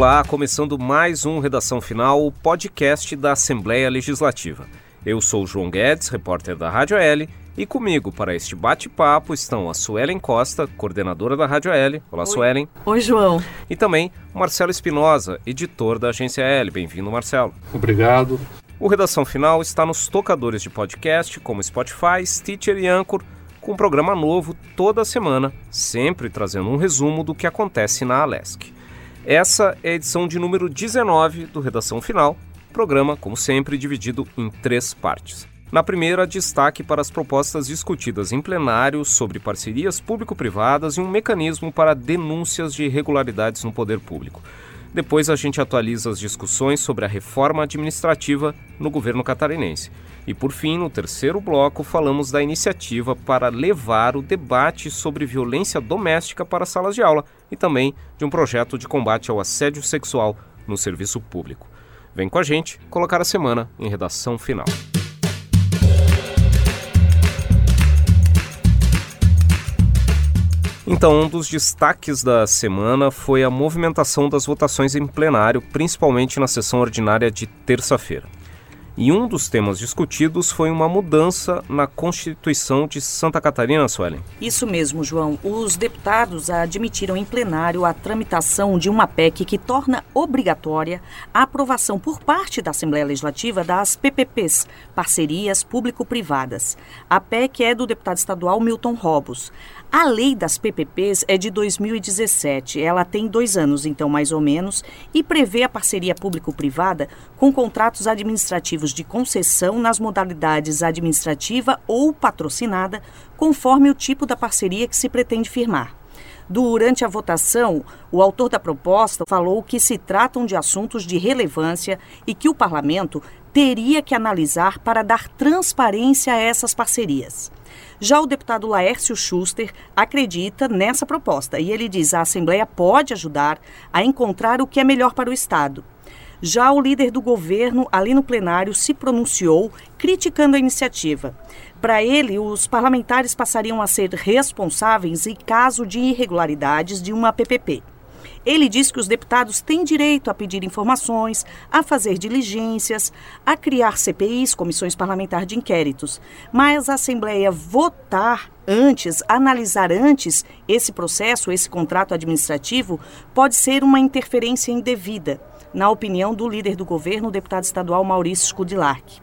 Olá, começando mais um Redação Final, o podcast da Assembleia Legislativa. Eu sou João Guedes, repórter da Rádio L, e comigo para este bate-papo estão a Suelen Costa, coordenadora da Rádio L. Olá, Oi. Suelen. Oi, João. E também Marcelo Espinosa, editor da Agência L. Bem-vindo, Marcelo. Obrigado. O Redação Final está nos tocadores de podcast, como Spotify, Stitcher e Anchor, com um programa novo toda semana, sempre trazendo um resumo do que acontece na Alesc. Essa é a edição de número 19 do Redação Final, programa, como sempre, dividido em três partes. Na primeira, destaque para as propostas discutidas em plenário sobre parcerias público-privadas e um mecanismo para denúncias de irregularidades no poder público. Depois a gente atualiza as discussões sobre a reforma administrativa no governo catarinense. E por fim, no terceiro bloco, falamos da iniciativa para levar o debate sobre violência doméstica para salas de aula e também de um projeto de combate ao assédio sexual no serviço público. Vem com a gente colocar a semana em redação final. Então, um dos destaques da semana foi a movimentação das votações em plenário, principalmente na sessão ordinária de terça-feira. E um dos temas discutidos foi uma mudança na Constituição de Santa Catarina, Suelen. Isso mesmo, João. Os deputados admitiram em plenário a tramitação de uma PEC que torna obrigatória a aprovação por parte da Assembleia Legislativa das PPPs, parcerias público-privadas. A PEC é do deputado estadual Milton Robos. A lei das PPPs é de 2017. Ela tem dois anos, então, mais ou menos, e prevê a parceria público-privada com contratos administrativos de concessão nas modalidades administrativa ou patrocinada, conforme o tipo da parceria que se pretende firmar. Durante a votação, o autor da proposta falou que se tratam de assuntos de relevância e que o parlamento teria que analisar para dar transparência a essas parcerias. Já o deputado Laércio Schuster acredita nessa proposta e ele diz a Assembleia pode ajudar a encontrar o que é melhor para o Estado. Já o líder do governo, ali no plenário, se pronunciou criticando a iniciativa. Para ele, os parlamentares passariam a ser responsáveis em caso de irregularidades de uma PPP. Ele diz que os deputados têm direito a pedir informações, a fazer diligências, a criar CPIs, comissões parlamentares de inquéritos, mas a Assembleia votar antes, analisar antes esse processo, esse contrato administrativo, pode ser uma interferência indevida, na opinião do líder do governo, o deputado estadual Maurício Scudilarque.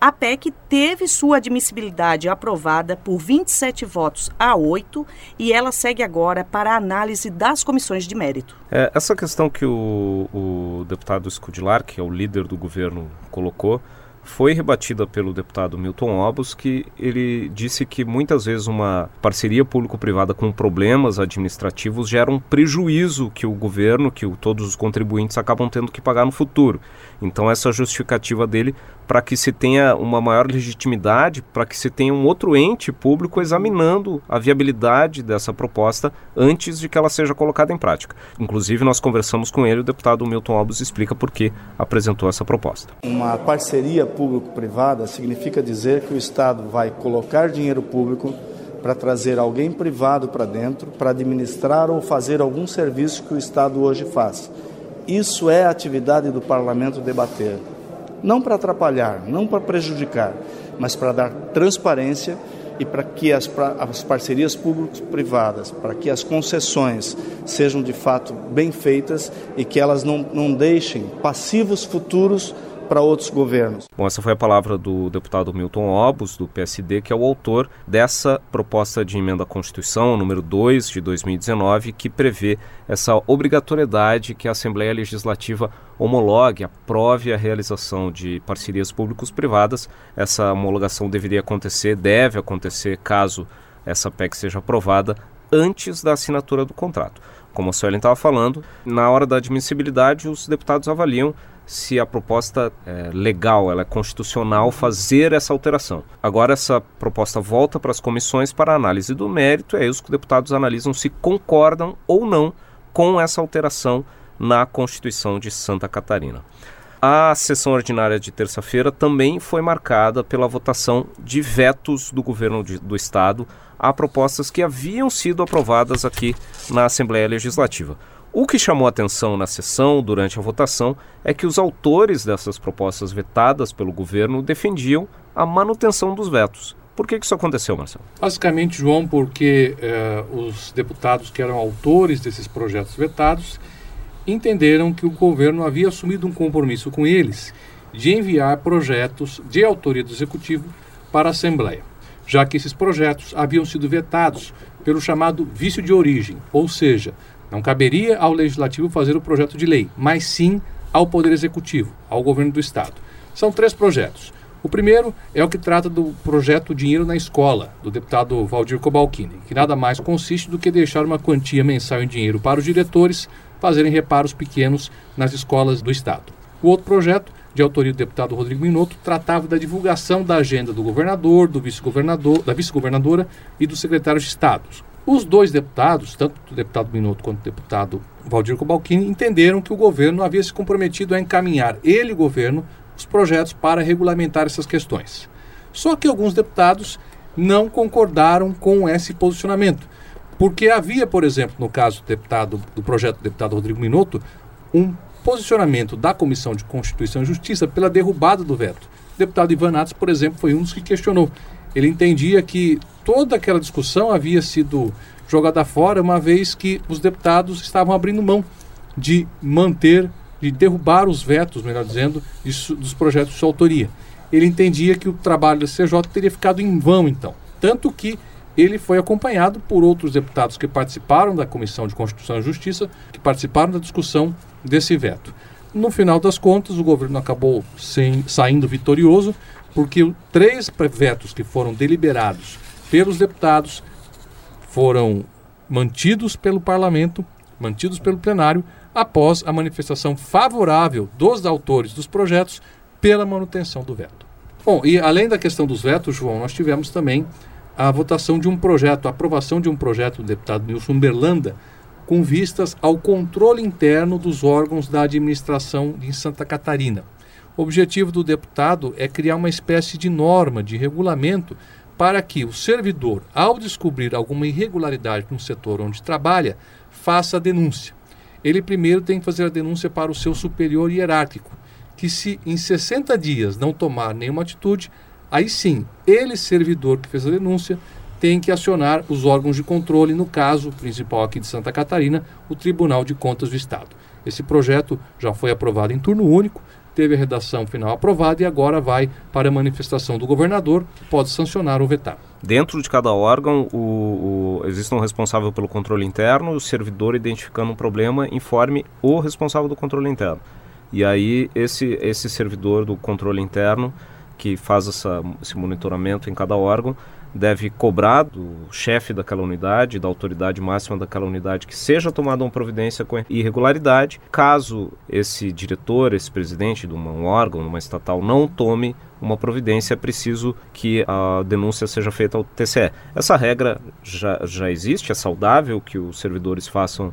A PEC teve sua admissibilidade aprovada por 27 votos a 8 e ela segue agora para a análise das comissões de mérito. É, essa questão que o, o deputado Scudilar, que é o líder do governo, colocou, foi rebatida pelo deputado Milton Obos, que ele disse que muitas vezes uma parceria público-privada com problemas administrativos gera um prejuízo que o governo, que o, todos os contribuintes acabam tendo que pagar no futuro. Então essa justificativa dele para que se tenha uma maior legitimidade, para que se tenha um outro ente público examinando a viabilidade dessa proposta antes de que ela seja colocada em prática. Inclusive, nós conversamos com ele, o deputado Milton Albus explica por que apresentou essa proposta. Uma parceria público-privada significa dizer que o Estado vai colocar dinheiro público para trazer alguém privado para dentro, para administrar ou fazer algum serviço que o Estado hoje faz. Isso é a atividade do parlamento debater. Não para atrapalhar, não para prejudicar, mas para dar transparência e para que as, as parcerias público-privadas, para que as concessões sejam de fato bem feitas e que elas não, não deixem passivos futuros para outros governos. Bom, essa foi a palavra do deputado Milton Obos, do PSD, que é o autor dessa proposta de emenda à Constituição, número 2 de 2019, que prevê essa obrigatoriedade que a Assembleia Legislativa homologue, aprove a realização de parcerias públicos-privadas. Essa homologação deveria acontecer, deve acontecer, caso essa PEC seja aprovada, antes da assinatura do contrato. Como a Suelen estava falando, na hora da admissibilidade, os deputados avaliam se a proposta é legal, ela é constitucional fazer essa alteração. Agora essa proposta volta para as comissões para análise do mérito, e que os deputados analisam se concordam ou não com essa alteração na Constituição de Santa Catarina. A sessão ordinária de terça-feira também foi marcada pela votação de vetos do governo de, do estado a propostas que haviam sido aprovadas aqui na Assembleia Legislativa. O que chamou atenção na sessão, durante a votação, é que os autores dessas propostas vetadas pelo governo defendiam a manutenção dos vetos. Por que, isso aconteceu, Marcelo? Basicamente, João, porque eh, os deputados que eram autores desses projetos vetados entenderam que o governo havia assumido um compromisso com eles de enviar projetos de autoria do executivo para a Assembleia, já que esses projetos haviam sido vetados pelo chamado vício de origem, ou seja, não caberia ao legislativo fazer o projeto de lei, mas sim ao Poder Executivo, ao governo do Estado. São três projetos. O primeiro é o que trata do projeto Dinheiro na Escola, do deputado Valdir Cobalcini, que nada mais consiste do que deixar uma quantia mensal em dinheiro para os diretores fazerem reparos pequenos nas escolas do Estado. O outro projeto, de autoria do deputado Rodrigo Minotto, tratava da divulgação da agenda do governador, do vice-governador, da vice-governadora e dos secretários de Estado. Os dois deputados, tanto o deputado Minotto quanto o deputado Valdir Cobalcini, entenderam que o governo havia se comprometido a encaminhar, ele, o governo, os projetos para regulamentar essas questões. Só que alguns deputados não concordaram com esse posicionamento, porque havia, por exemplo, no caso do, deputado, do projeto do deputado Rodrigo Minotto, um posicionamento da Comissão de Constituição e Justiça pela derrubada do veto. O deputado Ivan Atos, por exemplo, foi um dos que questionou. Ele entendia que toda aquela discussão havia sido jogada fora, uma vez que os deputados estavam abrindo mão de manter de derrubar os vetos, melhor dizendo, dos projetos de sua autoria. Ele entendia que o trabalho da CJ teria ficado em vão, então. Tanto que ele foi acompanhado por outros deputados que participaram da Comissão de Constituição e Justiça, que participaram da discussão desse veto. No final das contas, o governo acabou sem, saindo vitorioso, porque três vetos que foram deliberados pelos deputados foram mantidos pelo parlamento, mantidos pelo plenário, após a manifestação favorável dos autores dos projetos pela manutenção do veto. Bom, e além da questão dos vetos, João, nós tivemos também a votação de um projeto, a aprovação de um projeto do deputado Nilson Berlanda, com vistas ao controle interno dos órgãos da administração em Santa Catarina. O objetivo do deputado é criar uma espécie de norma, de regulamento, para que o servidor, ao descobrir alguma irregularidade no setor onde trabalha, faça a denúncia ele primeiro tem que fazer a denúncia para o seu superior hierárquico, que se em 60 dias não tomar nenhuma atitude, aí sim, ele, servidor que fez a denúncia, tem que acionar os órgãos de controle, no caso principal aqui de Santa Catarina, o Tribunal de Contas do Estado. Esse projeto já foi aprovado em turno único, teve a redação final aprovada e agora vai para a manifestação do governador, pode sancionar ou vetar. Dentro de cada órgão, o, o, existe um responsável pelo controle interno, o servidor identificando um problema informe o responsável do controle interno. E aí esse, esse servidor do controle interno que faz essa, esse monitoramento em cada órgão deve cobrar do chefe daquela unidade, da autoridade máxima daquela unidade, que seja tomada uma providência com irregularidade. Caso esse diretor, esse presidente de um órgão, uma estatal, não tome uma providência, é preciso que a denúncia seja feita ao TCE. Essa regra já, já existe, é saudável que os servidores façam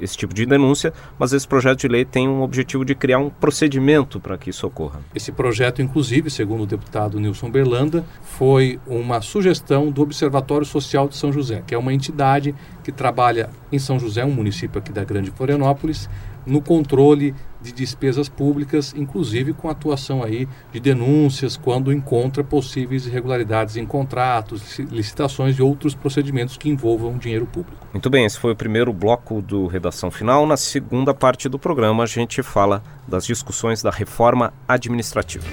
esse tipo de denúncia, mas esse projeto de lei tem um objetivo de criar um procedimento para que isso ocorra. Esse projeto, inclusive, segundo o deputado Nilson Berlanda, foi uma sugestão do Observatório Social de São José, que é uma entidade que trabalha em São José, um município aqui da Grande Florianópolis, no controle de despesas públicas, inclusive com atuação aí de denúncias quando encontra possíveis irregularidades em contratos, licitações e outros procedimentos que envolvam dinheiro público. Muito bem, esse foi o primeiro bloco do Redação Final. Na segunda parte do programa, a gente fala das discussões da reforma administrativa.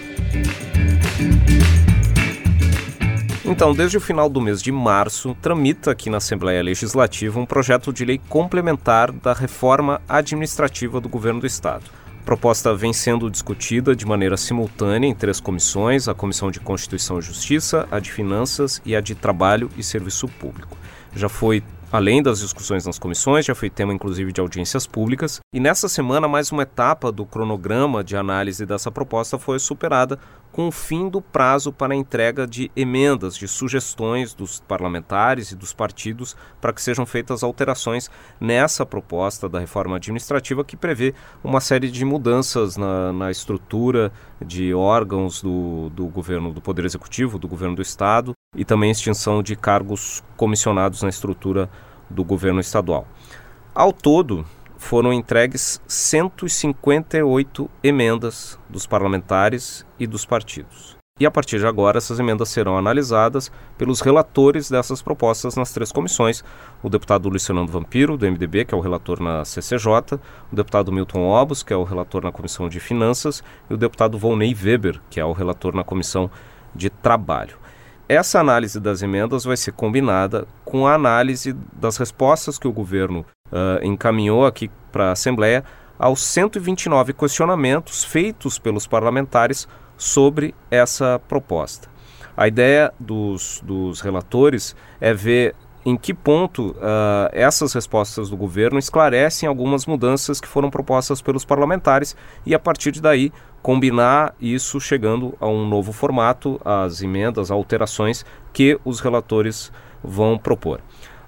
Então, desde o final do mês de março, tramita aqui na Assembleia Legislativa um projeto de lei complementar da reforma administrativa do governo do Estado. A proposta vem sendo discutida de maneira simultânea em três comissões: a Comissão de Constituição e Justiça, a de Finanças e a de Trabalho e Serviço Público. Já foi Além das discussões nas comissões, já foi tema inclusive de audiências públicas, e nessa semana mais uma etapa do cronograma de análise dessa proposta foi superada com o fim do prazo para a entrega de emendas, de sugestões dos parlamentares e dos partidos para que sejam feitas alterações nessa proposta da reforma administrativa que prevê uma série de mudanças na, na estrutura de órgãos do, do governo, do Poder Executivo, do governo do Estado e também extinção de cargos comissionados na estrutura do governo estadual. Ao todo, foram entregues 158 emendas dos parlamentares e dos partidos. E a partir de agora, essas emendas serão analisadas pelos relatores dessas propostas nas três comissões: o deputado Fernando Vampiro, do MDB, que é o relator na CCJ, o deputado Milton Obos, que é o relator na Comissão de Finanças, e o deputado Volney Weber, que é o relator na Comissão de Trabalho. Essa análise das emendas vai ser combinada com a análise das respostas que o governo uh, encaminhou aqui para a Assembleia aos 129 questionamentos feitos pelos parlamentares sobre essa proposta. A ideia dos, dos relatores é ver em que ponto uh, essas respostas do governo esclarecem algumas mudanças que foram propostas pelos parlamentares e, a partir daí, combinar isso chegando a um novo formato, as emendas, alterações que os relatores vão propor.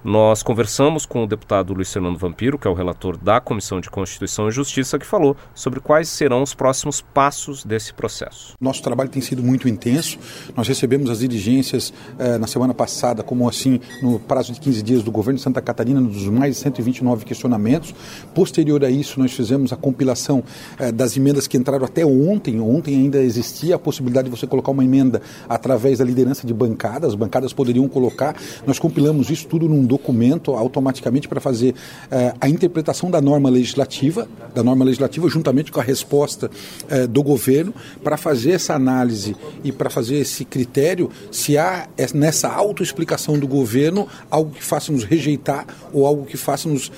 Nós conversamos com o deputado Luiz Fernando Vampiro, que é o relator da Comissão de Constituição e Justiça, que falou sobre quais serão os próximos passos desse processo. Nosso trabalho tem sido muito intenso. Nós recebemos as diligências eh, na semana passada, como assim, no prazo de 15 dias do governo de Santa Catarina, dos mais de 129 questionamentos. Posterior a isso, nós fizemos a compilação eh, das emendas que entraram até ontem. Ontem ainda existia a possibilidade de você colocar uma emenda através da liderança de bancadas. As bancadas poderiam colocar. Nós compilamos isso tudo num documento automaticamente para fazer uh, a interpretação da norma legislativa, da norma legislativa juntamente com a resposta uh, do governo, para fazer essa análise e para fazer esse critério se há nessa autoexplicação do governo algo que faça nos rejeitar ou algo que faça nos uh,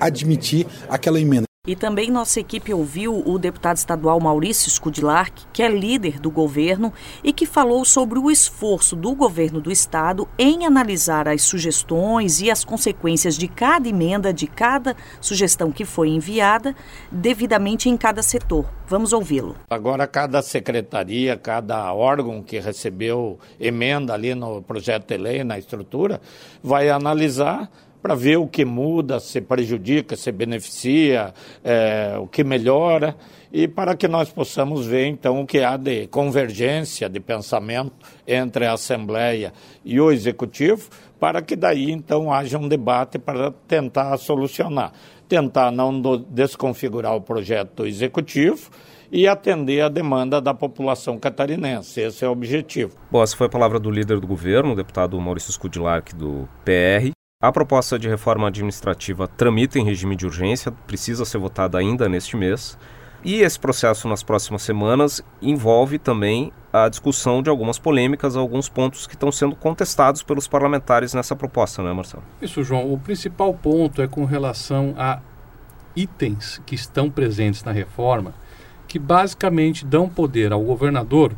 admitir aquela emenda. E também nossa equipe ouviu o deputado estadual Maurício Scudilar, que é líder do governo e que falou sobre o esforço do governo do estado em analisar as sugestões e as consequências de cada emenda, de cada sugestão que foi enviada, devidamente em cada setor. Vamos ouvi-lo. Agora, cada secretaria, cada órgão que recebeu emenda ali no projeto de lei, na estrutura, vai analisar para ver o que muda, se prejudica, se beneficia, é, o que melhora, e para que nós possamos ver então o que há de convergência de pensamento entre a Assembleia e o Executivo, para que daí então haja um debate para tentar solucionar. Tentar não desconfigurar o projeto do Executivo e atender a demanda da população catarinense. Esse é o objetivo. Bom, essa foi a palavra do líder do governo, o deputado Maurício Scudilarc, do PR. A proposta de reforma administrativa tramita em regime de urgência, precisa ser votada ainda neste mês. E esse processo nas próximas semanas envolve também a discussão de algumas polêmicas, alguns pontos que estão sendo contestados pelos parlamentares nessa proposta, né, Marcelo? Isso, João. O principal ponto é com relação a itens que estão presentes na reforma, que basicamente dão poder ao governador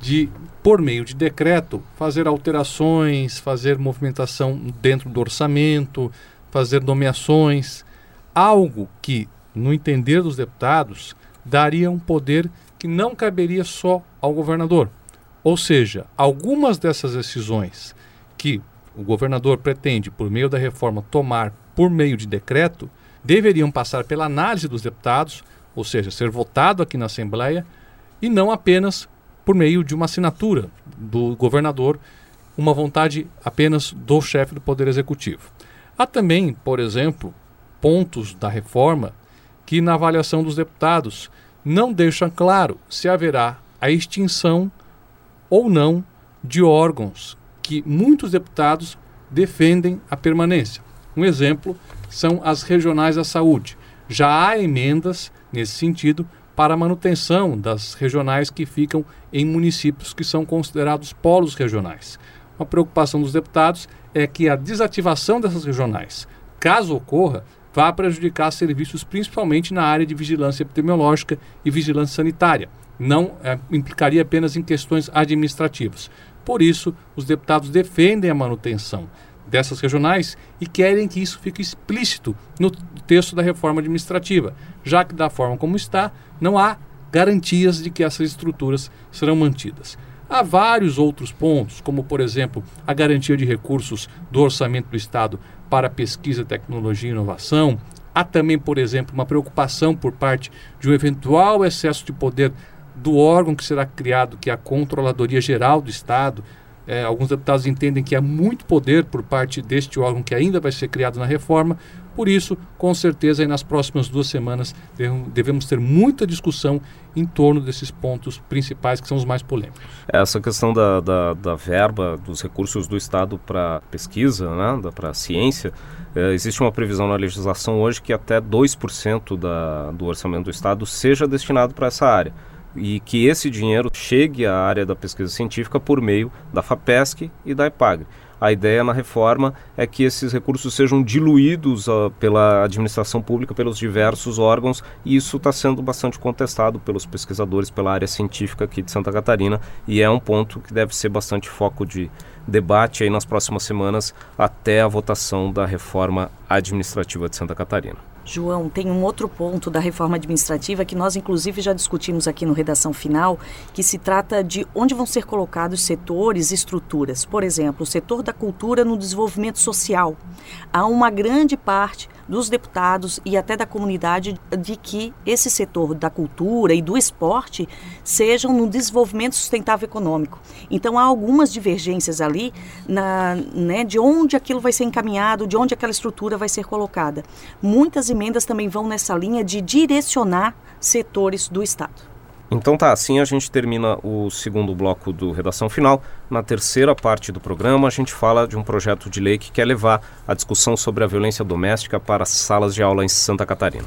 de, por meio de decreto, fazer alterações, fazer movimentação dentro do orçamento, fazer nomeações, algo que, no entender dos deputados, daria um poder que não caberia só ao governador. Ou seja, algumas dessas decisões que o governador pretende, por meio da reforma, tomar por meio de decreto, deveriam passar pela análise dos deputados, ou seja, ser votado aqui na Assembleia, e não apenas por meio de uma assinatura do governador, uma vontade apenas do chefe do Poder Executivo. Há também, por exemplo, pontos da reforma que, na avaliação dos deputados, não deixam claro se haverá a extinção ou não de órgãos que muitos deputados defendem a permanência. Um exemplo são as regionais da saúde. Já há emendas nesse sentido para a manutenção das regionais que ficam em municípios que são considerados polos regionais. Uma preocupação dos deputados é que a desativação dessas regionais, caso ocorra, vá prejudicar serviços principalmente na área de vigilância epidemiológica e vigilância sanitária. Não é, implicaria apenas em questões administrativas. Por isso, os deputados defendem a manutenção dessas regionais e querem que isso fique explícito no texto da reforma administrativa, já que da forma como está, não há garantias de que essas estruturas serão mantidas. Há vários outros pontos, como por exemplo a garantia de recursos do orçamento do Estado para pesquisa, tecnologia e inovação. Há também, por exemplo, uma preocupação por parte de um eventual excesso de poder do órgão que será criado, que é a Controladoria Geral do Estado, É, alguns deputados entendem que há muito poder por parte deste órgão que ainda vai ser criado na reforma. Por isso, com certeza, nas próximas duas semanas devemos ter muita discussão em torno desses pontos principais que são os mais polêmicos. Essa questão da, da, da verba, dos recursos do Estado para pesquisa, né, para ciência, é, existe uma previsão na legislação hoje que até 2% da, do orçamento do Estado seja destinado para essa área e que esse dinheiro chegue à área da pesquisa científica por meio da FAPESC e da EPAGRE. A ideia na reforma é que esses recursos sejam diluídos uh, pela administração pública, pelos diversos órgãos, e isso está sendo bastante contestado pelos pesquisadores, pela área científica aqui de Santa Catarina, e é um ponto que deve ser bastante foco de debate aí nas próximas semanas até a votação da reforma administrativa de Santa Catarina. João, tem um outro ponto da reforma administrativa que nós, inclusive, já discutimos aqui no Redação Final, que se trata de onde vão ser colocados setores e estruturas. Por exemplo, o setor da cultura no desenvolvimento social. Há uma grande parte dos deputados e até da comunidade de que esse setor da cultura e do esporte sejam no desenvolvimento sustentável econômico. Então há algumas divergências ali na, né, de onde aquilo vai ser encaminhado, de onde aquela estrutura vai ser colocada. Muitas emendas também vão nessa linha de direcionar setores do Estado. Então tá, assim a gente termina o segundo bloco do Redação Final. Na terceira parte do programa, a gente fala de um projeto de lei que quer levar a discussão sobre a violência doméstica para as salas de aula em Santa Catarina.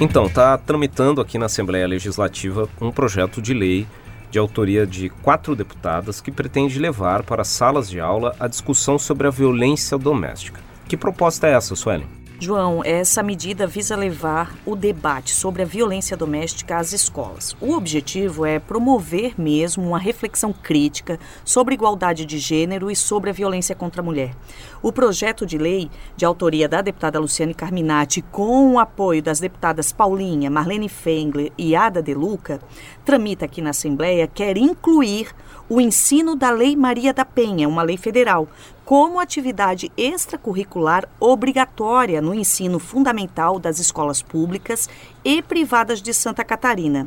Então, tá tramitando aqui na Assembleia Legislativa um projeto de lei de autoria de quatro deputadas que pretende levar para as salas de aula a discussão sobre a violência doméstica. Que proposta é essa, Suelen? João, essa medida visa levar o debate sobre a violência doméstica às escolas. O objetivo é promover mesmo uma reflexão crítica sobre igualdade de gênero e sobre a violência contra a mulher. O projeto de lei, de autoria da deputada Luciane Carminati, com o apoio das deputadas Paulinha, Marlene Fengler e Ada De Luca, tramita aqui na Assembleia, quer incluir o ensino da Lei Maria da Penha, uma lei federal, como atividade extracurricular obrigatória no ensino fundamental das escolas públicas e privadas de Santa Catarina.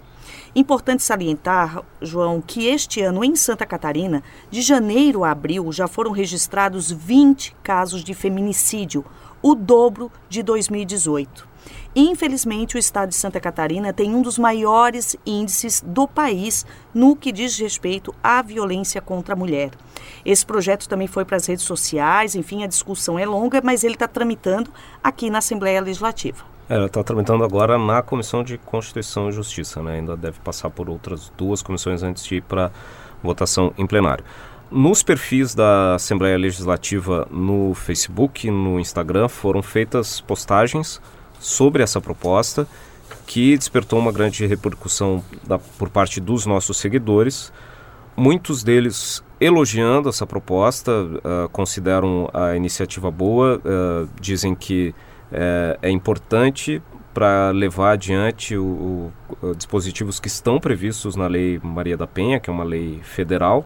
Importante salientar, João, que este ano em Santa Catarina, de janeiro a abril, já foram registrados 20 casos de feminicídio, o dobro de 2018. Infelizmente, o estado de Santa Catarina tem um dos maiores índices do país no que diz respeito à violência contra a mulher. Esse projeto também foi para as redes sociais, enfim, a discussão é longa, mas ele está tramitando aqui na Assembleia Legislativa. É, ela está tramitando agora na Comissão de Constituição e Justiça, né? ainda deve passar por outras duas comissões antes de ir para votação em plenário. Nos perfis da Assembleia Legislativa no Facebook, no Instagram, foram feitas postagens sobre essa proposta que despertou uma grande repercussão da, por parte dos nossos seguidores. Muitos deles elogiando essa proposta, uh, consideram a iniciativa boa, uh, dizem que uh, é importante para levar adiante o, o, dispositivos que estão previstos na Lei Maria da Penha, que é uma lei federal.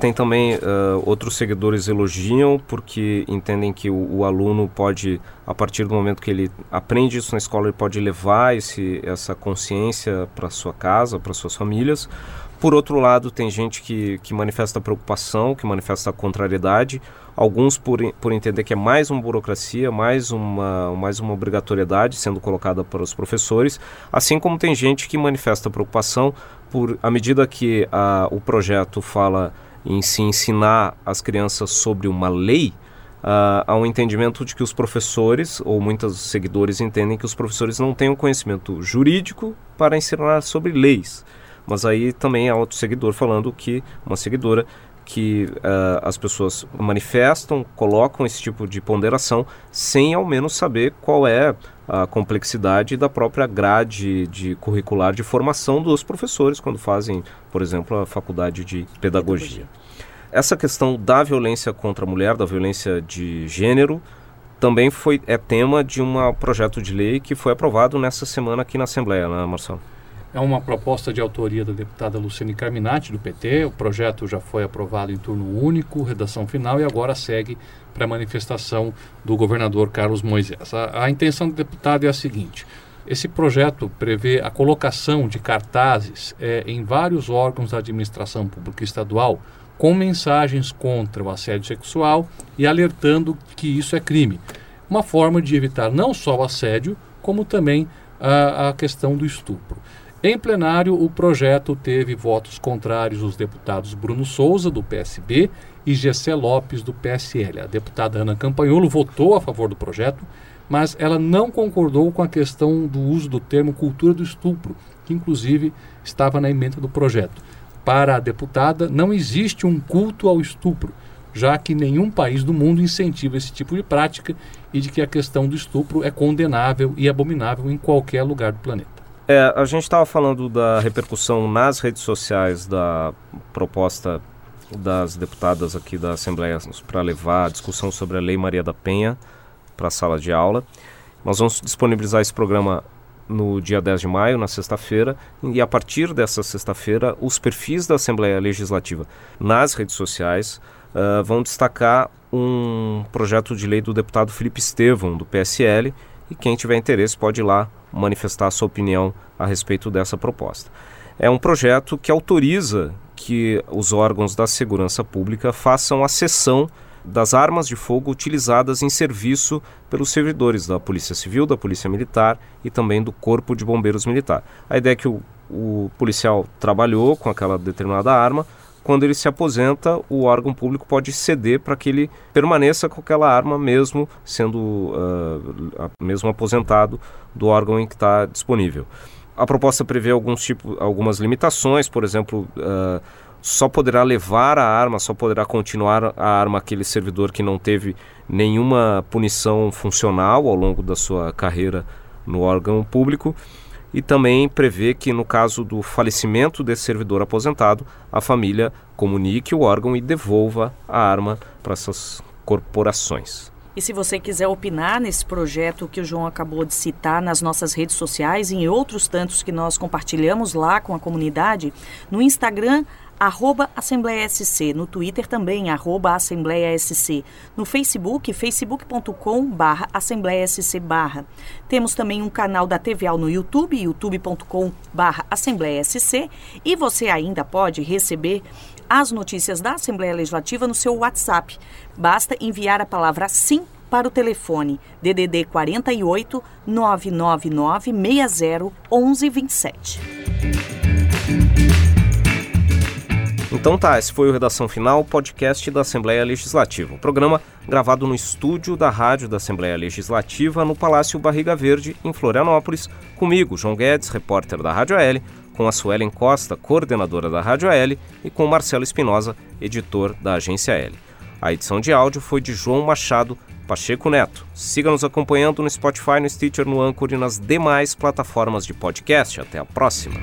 Tem também outros seguidores elogiam porque entendem que o, o, aluno pode, a partir do momento que ele aprende isso na escola, ele pode levar esse, essa consciência para sua casa, para suas famílias. Por outro lado, tem gente que, que manifesta preocupação, que manifesta contrariedade, alguns por, por entender que é mais uma burocracia, mais uma, mais uma obrigatoriedade sendo colocada para os professores, assim como tem gente que manifesta preocupação por, à medida que a, o projeto fala em se ensinar as crianças sobre uma lei, Uh, há um entendimento de que os professores, ou muitos seguidores entendem que os professores não têm o um conhecimento jurídico para ensinar sobre leis. Mas aí também há outro seguidor falando que, uma seguidora, que uh, as pessoas manifestam, colocam esse tipo de ponderação sem ao menos saber qual é a complexidade da própria grade de curricular de formação dos professores quando fazem, por exemplo, a faculdade de pedagogia. Essa questão da violência contra a mulher, da violência de gênero, também foi é tema de um projeto de lei que foi aprovado nessa semana aqui na Assembleia, né, Marcelo? É uma proposta de autoria da deputada Luciane Carminati, do PT. O projeto já foi aprovado em turno único, redação final, e agora segue para a manifestação do governador Carlos Moisés. A, a intenção do deputado é a seguinte: Esse projeto prevê a colocação de cartazes é, em vários órgãos da administração pública estadual com mensagens contra o assédio sexual e alertando que isso é crime. Uma forma de evitar não só o assédio, como também a, a questão do estupro. Em plenário, o projeto teve votos contrários dos deputados Bruno Souza, do PSB, e Gessé Lopes, do PSL. A deputada Ana Campanholo votou a favor do projeto, mas ela não concordou com a questão do uso do termo cultura do estupro, que inclusive estava na emenda do projeto. Para a deputada, não existe um culto ao estupro, já que nenhum país do mundo incentiva esse tipo de prática e de que a questão do estupro é condenável e abominável em qualquer lugar do planeta. É, a gente estava falando da repercussão nas redes sociais da proposta das deputadas aqui da Assembleia para levar a discussão sobre a Lei Maria da Penha para a sala de aula. Nós vamos disponibilizar esse programa no dia 10 de maio, na sexta-feira, e a partir dessa sexta-feira, os perfis da Assembleia Legislativa nas redes sociais uh, vão destacar um projeto de lei do deputado Felipe Estevão, do PSL, e quem tiver interesse pode ir lá manifestar a sua opinião a respeito dessa proposta. É um projeto que autoriza que os órgãos da segurança pública façam a cessão das armas de fogo utilizadas em serviço pelos servidores da Polícia Civil, da Polícia Militar e também do Corpo de Bombeiros Militar. A ideia é que o, o policial trabalhou com aquela determinada arma, quando ele se aposenta, o órgão público pode ceder para que ele permaneça com aquela arma, mesmo sendo uh, mesmo aposentado do órgão em que está disponível. A proposta prevê alguns tipo, algumas limitações, por exemplo, uh, só poderá levar a arma, só poderá continuar a arma aquele servidor que não teve nenhuma punição funcional ao longo da sua carreira no órgão público e também prevê que, no caso do falecimento desse servidor aposentado, a família comunique o órgão e devolva a arma para essas corporações. E se você quiser opinar nesse projeto que o João acabou de citar nas nossas redes sociais e em outros tantos que nós compartilhamos lá com a comunidade, no Instagram, arroba Assembleia SC, no Twitter também, arroba Assembleia SC, no Facebook, facebook.com barra Assembleia SC barra. Temos também um canal da TVAL no YouTube, youtube.com barra Assembleia SC e você ainda pode receber as notícias da Assembleia Legislativa no seu WhatsApp. Basta enviar a palavra sim para o telefone DDD 48 999 60 1127. Então tá, esse foi o Redação Final, podcast da Assembleia Legislativa. O programa gravado no estúdio da Rádio da Assembleia Legislativa no Palácio Barriga Verde, em Florianópolis, comigo, João Guedes, repórter da Rádio AL, com a Suelen Costa, coordenadora da Rádio AL, e com Marcelo Espinosa, editor da Agência L. A edição de áudio foi de João Machado Pacheco Neto. Siga nos acompanhando no Spotify, no Stitcher, no Anchor e nas demais plataformas de podcast. Até a próxima!